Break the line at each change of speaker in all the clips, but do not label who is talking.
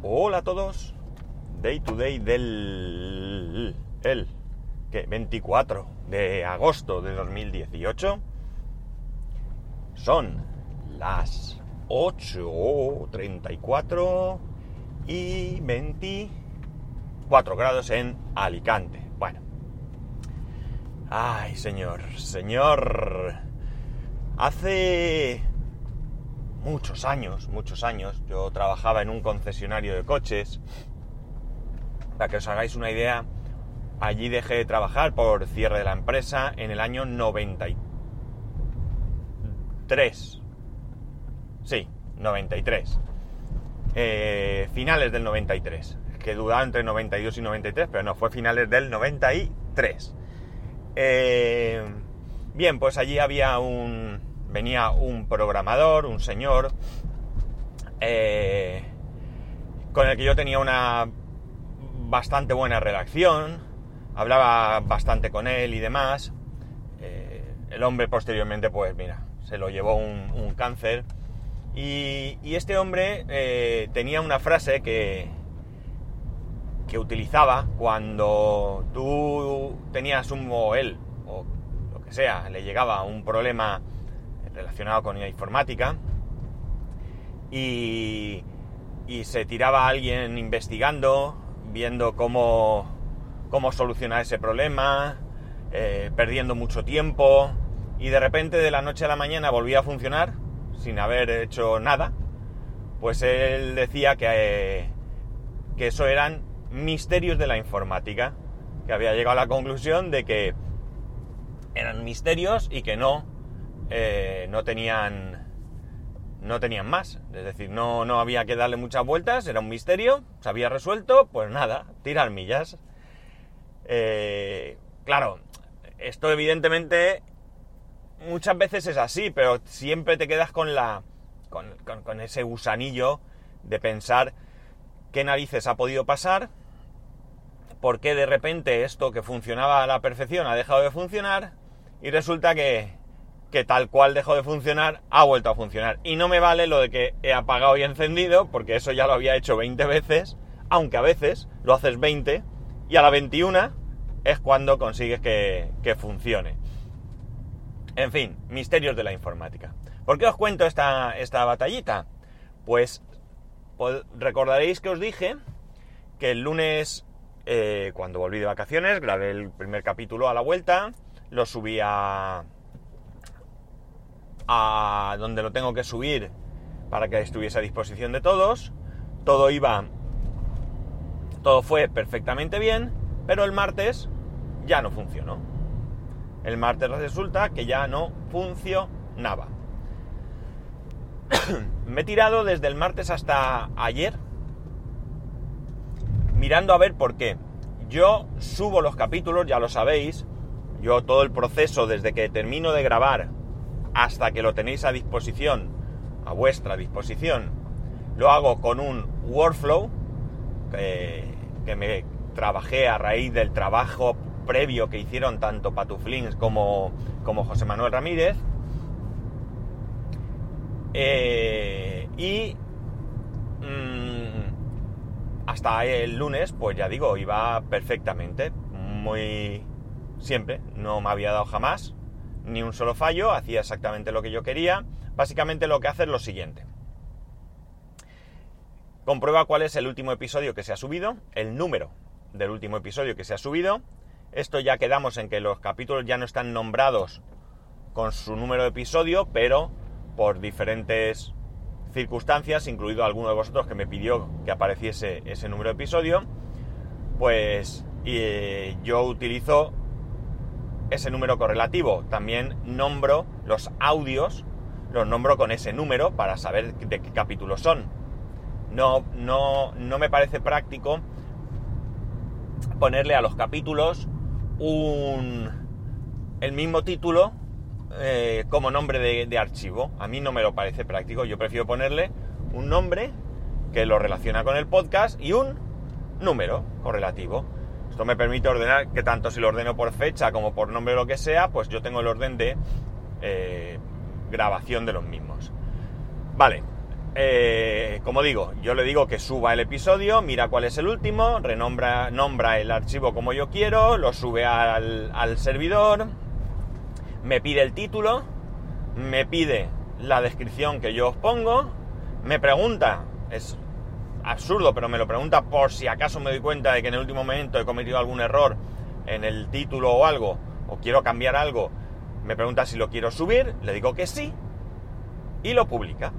Hola a todos. Day to day del el que 24 de agosto de 2018. Son las 8:34 y 24 grados en Alicante. Bueno. Ay, señor, señor. Hace muchos años, muchos años, yo trabajaba en un concesionario de coches. Para que os hagáis una idea, allí dejé de trabajar por cierre de la empresa en el año 93. Sí, 93. Eh, finales del 93. Que dudaba entre 92 y 93, pero no, fue finales del 93. Eh, bien, pues allí había un, venía un programador, un señor, eh, con el que yo tenía una bastante buena redacción, hablaba bastante con él y demás. Eh, el hombre posteriormente, pues mira, se lo llevó un, cáncer. Y, este hombre eh, tenía una frase que, que utilizaba cuando tú tenías un, o él, o lo que sea, le llegaba un problema relacionado con la informática y, se tiraba a alguien investigando, viendo cómo, cómo solucionar ese problema, eh, perdiendo mucho tiempo y de repente de la noche a la mañana volvía a funcionar sin haber hecho nada, pues él decía que, que eso eran misterios de la informática, que había llegado a la conclusión de que eran misterios y que no eh, no tenían no tenían más. Es decir, no, no había que darle muchas vueltas, era un misterio, se había resuelto, pues nada, tirar millas. Eh, claro, esto evidentemente muchas veces es así, pero siempre te quedas con la. con, con ese gusanillo de pensar qué narices ha podido pasar, por qué de repente esto que funcionaba a la perfección ha dejado de funcionar, y resulta que, que tal cual dejó de funcionar, ha vuelto a funcionar. Y no me vale lo de que he apagado y encendido, porque eso ya lo había hecho 20 veces, aunque a veces lo haces 20 y a la 21 es cuando consigues que, funcione. En fin, misterios de la informática. ¿Por qué os cuento esta, esta batallita? Pues, pues, recordaréis que os dije que el lunes, eh, cuando volví de vacaciones, grabé el primer capítulo a la vuelta, lo subí a a donde lo tengo que subir para que estuviese a disposición de todos. Todo iba, todo fue perfectamente bien, pero el martes ya no funcionó. El martes resulta que ya no funcionaba. Me he tirado desde el martes hasta ayer mirando a ver por qué. Yo subo los capítulos, ya lo sabéis. Yo todo el proceso desde que termino de grabar hasta que lo tenéis a disposición, a vuestra disposición, lo hago con un workflow que, me trabajé a raíz del trabajo previo que hicieron tanto Patuflins como, como José Manuel Ramírez. Eh, y mm, hasta el lunes, pues ya digo, iba perfectamente, muy siempre, no me había dado jamás ni un solo fallo, hacía exactamente lo que yo quería. Básicamente lo que hace es lo siguiente. Comprueba cuál es el último episodio que se ha subido, el número del último episodio que se ha subido. Esto ya quedamos en que los capítulos ya no están nombrados con su número de episodio, pero por diferentes circunstancias, incluido alguno de vosotros que me pidió que apareciese ese número de episodio, pues eh, yo utilizo ese número correlativo. También nombro los audios, los nombro con ese número para saber de qué capítulos son. No, no, no me parece práctico ponerle a los capítulos un, el mismo título eh, como nombre de, de archivo. A mí no me lo parece práctico. Yo prefiero ponerle un nombre que lo relaciona con el podcast y un número correlativo. Esto me permite ordenar que tanto si lo ordeno por fecha como por nombre o lo que sea, pues yo tengo el orden de eh, grabación de los mismos. Vale, eh, como digo, yo le digo que suba el episodio, mira cuál es el último, renombra, nombra el archivo como yo quiero, lo sube al, al servidor, me pide el título, me pide la descripción que yo os pongo, me pregunta, es absurdo, pero me lo pregunta por si acaso me doy cuenta de que en el último momento he cometido algún error en el título o algo, o quiero cambiar algo, me pregunta si lo quiero subir, le digo que sí, y lo publica.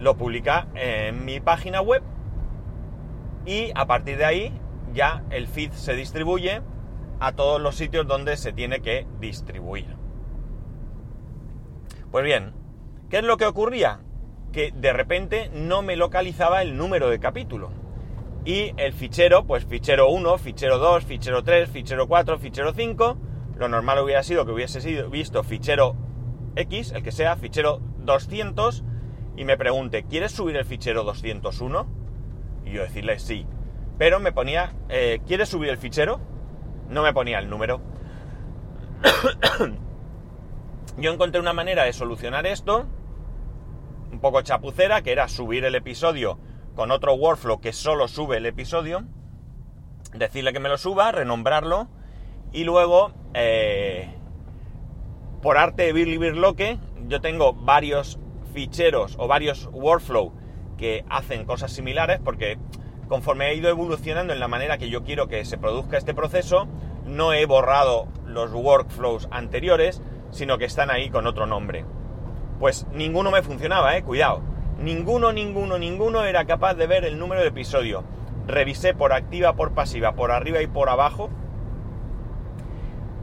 Lo publica en mi página web y a partir de ahí ya el feed se distribuye a todos los sitios donde se tiene que distribuir. Pues bien, ¿qué es lo que ocurría? Que de repente no me localizaba el número de capítulo. Y el fichero, pues fichero 1, fichero 2, fichero 3, fichero 4, fichero 5. Lo normal hubiera sido que hubiese sido visto fichero X, el que sea, fichero 200, y me pregunte, ¿quieres subir el fichero 201? Y yo decirle sí. Pero me ponía, eh, ¿quieres subir el fichero? No me ponía el número. yo encontré una manera de solucionar esto, un poco chapucera, que era subir el episodio con otro workflow que solo sube el episodio, decirle que me lo suba, renombrarlo y luego, eh, por arte de Birli Birloque, yo tengo varios ficheros o varios workflow que hacen cosas similares porque conforme he ido evolucionando en la manera que yo quiero que se produzca este proceso, no he borrado los workflows anteriores, sino que están ahí con otro nombre. Pues ninguno me funcionaba, eh, cuidado. Ninguno, ninguno, ninguno era capaz de ver el número de episodio. Revisé por activa, por pasiva, por arriba y por abajo.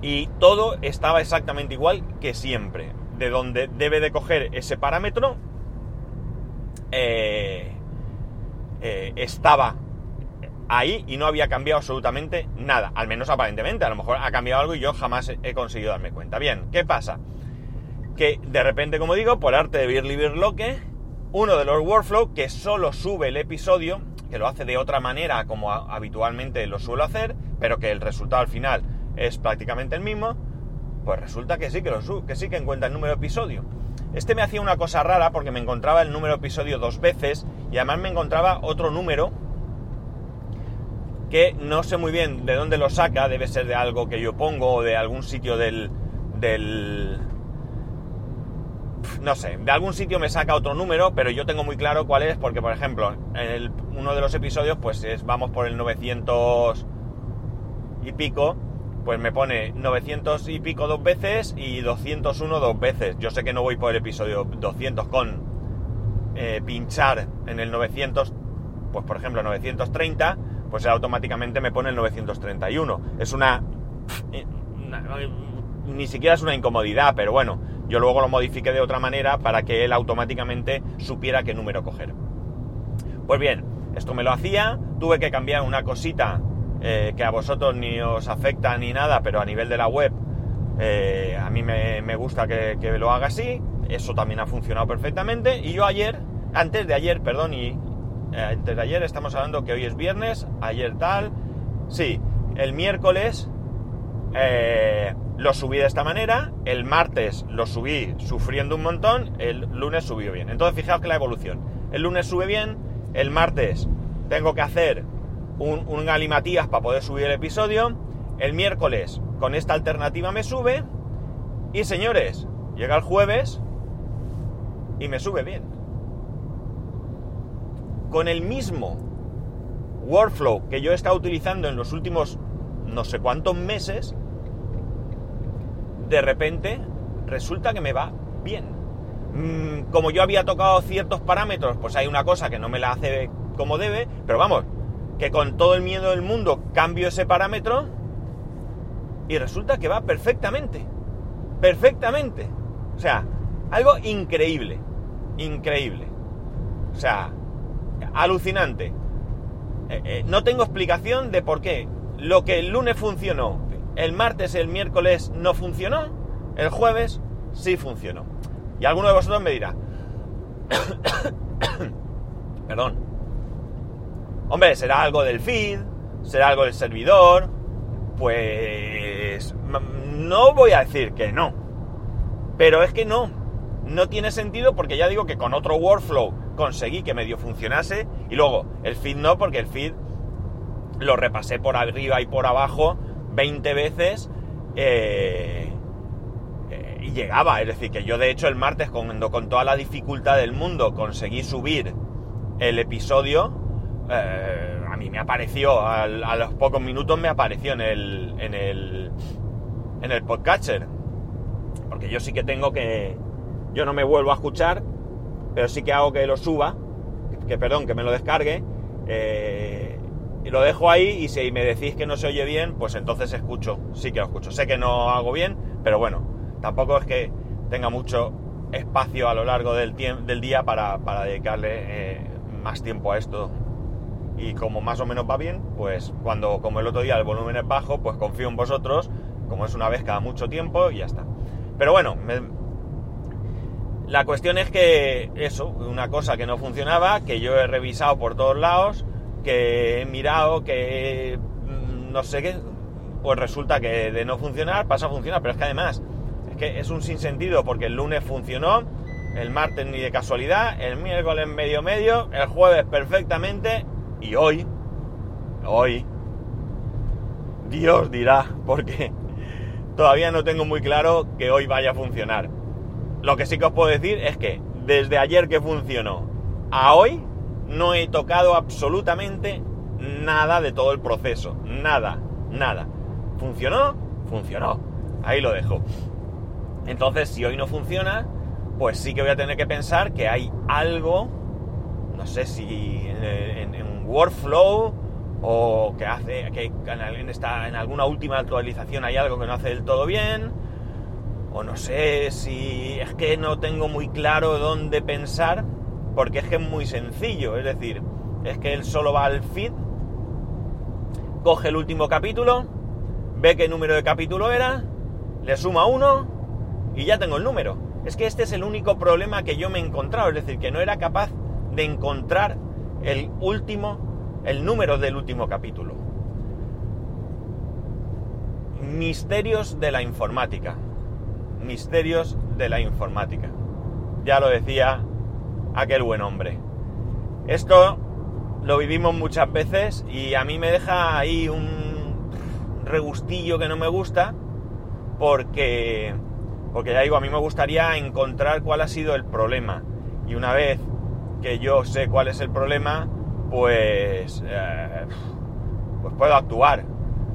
Y todo estaba exactamente igual que siempre. De donde debe de coger ese parámetro, eh, eh, estaba ahí y no había cambiado absolutamente nada. Al menos aparentemente. A lo mejor ha cambiado algo y yo jamás he conseguido darme cuenta. Bien, ¿qué pasa? Que de repente, como digo, por arte de Birli Birloque, uno de los workflows que solo sube el episodio, que lo hace de otra manera como habitualmente lo suelo hacer, pero que el resultado al final es prácticamente el mismo, pues resulta que sí que lo sube, que sí que encuentra el número de episodio. Este me hacía una cosa rara porque me encontraba el número episodio dos veces y además me encontraba otro número que no sé muy bien de dónde lo saca, debe ser de algo que yo pongo o de algún sitio del, del no sé, de algún sitio me saca otro número, pero yo tengo muy claro cuál es, porque por ejemplo, en uno de los episodios, pues es, vamos por el 900 y pico, pues me pone 900 y pico dos veces y 201 dos veces. Yo sé que no voy por el episodio 200 con eh, pinchar en el 900, pues por ejemplo 930, pues automáticamente me pone el 931. Es una, una ni siquiera es una incomodidad, pero bueno, yo luego lo modifiqué de otra manera para que él automáticamente supiera qué número coger. Pues bien, esto me lo hacía, tuve que cambiar una cosita eh, que a vosotros ni os afecta ni nada, pero a nivel de la web eh, a mí me, gusta que, lo haga así, eso también ha funcionado perfectamente. Y yo ayer, antes de ayer, perdón, y eh, antes de ayer estamos hablando que hoy es viernes, ayer tal, sí, el miércoles lo subí de esta manera, el martes lo subí sufriendo un montón, el lunes subió bien. Entonces fijaos que la evolución. El lunes sube bien, el martes tengo que hacer un, un galimatías para poder subir el episodio, el miércoles con esta alternativa me sube y señores, llega el jueves y me sube bien. Con el mismo workflow que yo he estado utilizando en los últimos no sé cuántos meses, de repente resulta que me va bien. Mm, como yo había tocado ciertos parámetros, pues hay una cosa que no me la hace como debe, pero vamos, que con todo el miedo del mundo cambio ese parámetro y resulta que va perfectamente. Perfectamente. O sea, algo increíble. Increíble. O sea, alucinante. Eh, eh, no tengo explicación de por qué lo que el lunes funcionó el martes, el miércoles no funcionó, el jueves sí funcionó. Y alguno de vosotros me dirá, perdón, hombre, será algo del feed, será algo del servidor, pues no voy a decir que no, pero es que no, no tiene sentido porque ya digo que con otro workflow conseguí que medio funcionase y luego el feed no porque el feed lo repasé por arriba y por abajo 20 veces eh, eh, y llegaba. Es decir, que yo de hecho el martes cuando con toda la dificultad del mundo conseguí subir el episodio, eh, a mí me apareció, a los pocos minutos me apareció en el, en el, en el podcatcher. Porque yo sí que tengo que, yo no me vuelvo a escuchar, pero sí que hago que lo suba, que perdón, que me lo descargue, lo dejo ahí y si me decís que no se oye bien, pues entonces escucho, sí que lo escucho. Sé que no hago bien, pero bueno, tampoco es que tenga mucho espacio a lo largo del, del día para, dedicarle eh, más tiempo a esto. Y como más o menos va bien, pues cuando como el otro día el volumen es bajo, pues confío en vosotros, como es una vez cada mucho tiempo y ya está. Pero bueno, me, la cuestión es que eso, una cosa que no funcionaba, que yo he revisado por todos lados, que he mirado, que mm, no sé qué, pues resulta que de no funcionar pasa a funcionar, pero es que además es que es un sinsentido porque el lunes funcionó, el martes ni de casualidad, el miércoles medio medio, el jueves perfectamente y hoy, hoy, Dios dirá, porque todavía no tengo muy claro que hoy vaya a funcionar. Lo que sí que os puedo decir es que desde ayer que funcionó a hoy no he tocado absolutamente nada de todo el proceso. Nada, nada. ¿Funcionó? Funcionó. Ahí lo dejo. Entonces, si hoy no funciona, pues sí que voy a tener que pensar que hay algo, no sé si en, un workflow o que hace que en, en alguna última actualización hay algo que no hace del todo bien o no sé si es que no tengo muy claro dónde pensar, porque es que es muy sencillo, es decir, es que él solo va al feed, coge el último capítulo, ve qué número de capítulo era, le suma uno y ya tengo el número. Es que este es el único problema que yo me he encontrado, es decir, que no era capaz de encontrar el último, el número del último capítulo. Misterios de la informática misterios de la informática. Ya lo decía aquel buen hombre. Esto lo vivimos muchas veces y a mí me deja ahí un regustillo que no me gusta porque porque ya digo, a mí me gustaría encontrar cuál ha sido el problema y una vez que yo sé cuál es el problema, pues eh, pues puedo actuar.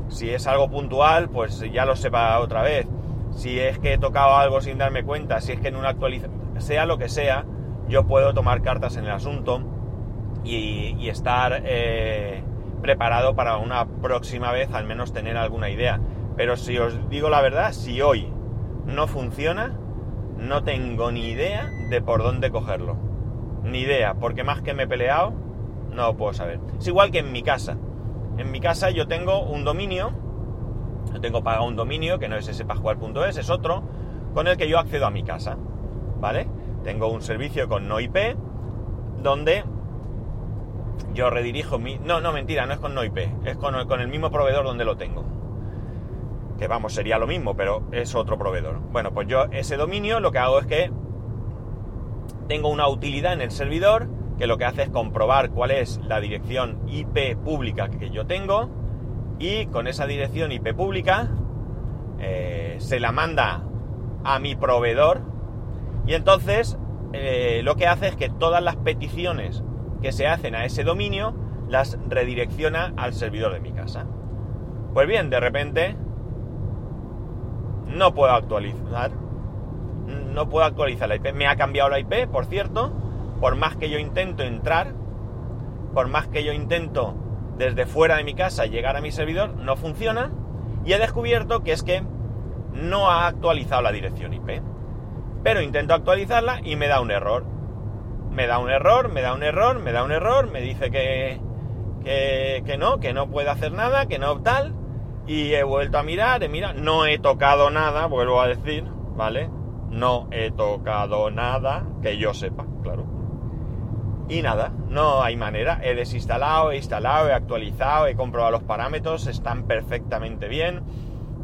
Si es algo puntual, pues ya lo sepa otra vez si es que he tocado algo sin darme cuenta, si es que en una actualización, sea lo que sea, yo puedo tomar cartas en el asunto y, estar eh, preparado para una próxima vez al menos tener alguna idea. Pero si os digo la verdad, si hoy no funciona, no tengo ni idea de por dónde cogerlo. Ni idea, porque más que me he peleado, no lo puedo saber. Es igual que en mi casa. En mi casa yo tengo un dominio yo tengo pagado un dominio que no es spascual.es, es otro, con el que yo accedo a mi casa. ¿Vale? Tengo un servicio con no IP, donde yo redirijo mi. No, no, mentira, no es con no IP, es con, con el mismo proveedor donde lo tengo. Que vamos, sería lo mismo, pero es otro proveedor. Bueno, pues yo ese dominio lo que hago es que tengo una utilidad en el servidor que lo que hace es comprobar cuál es la dirección IP pública que yo tengo y con esa dirección IP pública eh, se la manda a mi proveedor y entonces eh, lo que hace es que todas las peticiones que se hacen a ese dominio las redirecciona al servidor de mi casa. Pues bien, de repente no puedo actualizar. No puedo actualizar la IP. Me ha cambiado la IP, por cierto. Por más que yo intento entrar, por más que yo intento desde fuera de mi casa llegar a mi servidor, no funciona y he descubierto que es que no ha actualizado la dirección IP. Pero intento actualizarla y me da un error. Me da un error, me da un error, me da un error, me dice que, que, no, que no puede hacer nada, que no tal. Y he vuelto a mirar, he mirado, no he tocado nada, vuelvo a decir, ¿vale? No he tocado nada que yo sepa, claro. Y nada, no hay manera. He desinstalado, he instalado, he actualizado, he comprobado los parámetros, están perfectamente bien.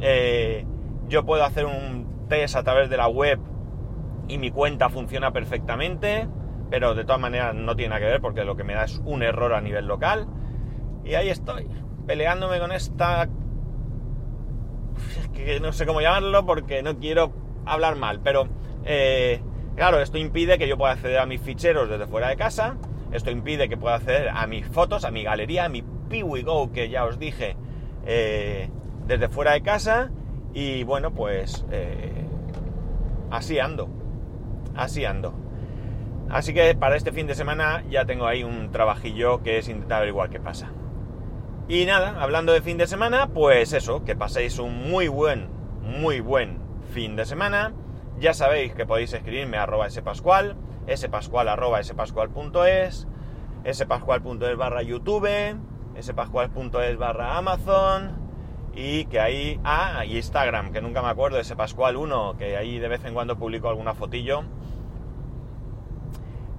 Eh, yo puedo hacer un test a través de la web y mi cuenta funciona perfectamente, pero de todas maneras no tiene nada que ver porque lo que me da es un error a nivel local. Y ahí estoy, peleándome con esta... que no sé cómo llamarlo porque no quiero hablar mal, pero eh, claro, esto impide que yo pueda acceder a mis ficheros desde fuera de casa, esto impide que pueda acceder a mis fotos, a mi galería, a mi Go que ya os dije eh, desde fuera de casa y bueno, pues eh, así ando, así ando. Así que para este fin de semana ya tengo ahí un trabajillo que es intentar averiguar qué pasa. Y nada, hablando de fin de semana, pues eso, que paséis un muy buen, muy buen fin de semana. Ya sabéis que podéis escribirme a arroba spascual, spascual arroba spascual.es, spascual.es barra youtube, spascual.es barra amazon, y que ahí... Ah, y Instagram, que nunca me acuerdo, ese Pascual 1, que ahí de vez en cuando publico alguna fotillo.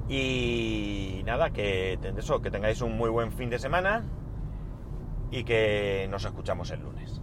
Y nada, que, eso, que tengáis un muy buen fin de semana y que nos escuchamos el lunes.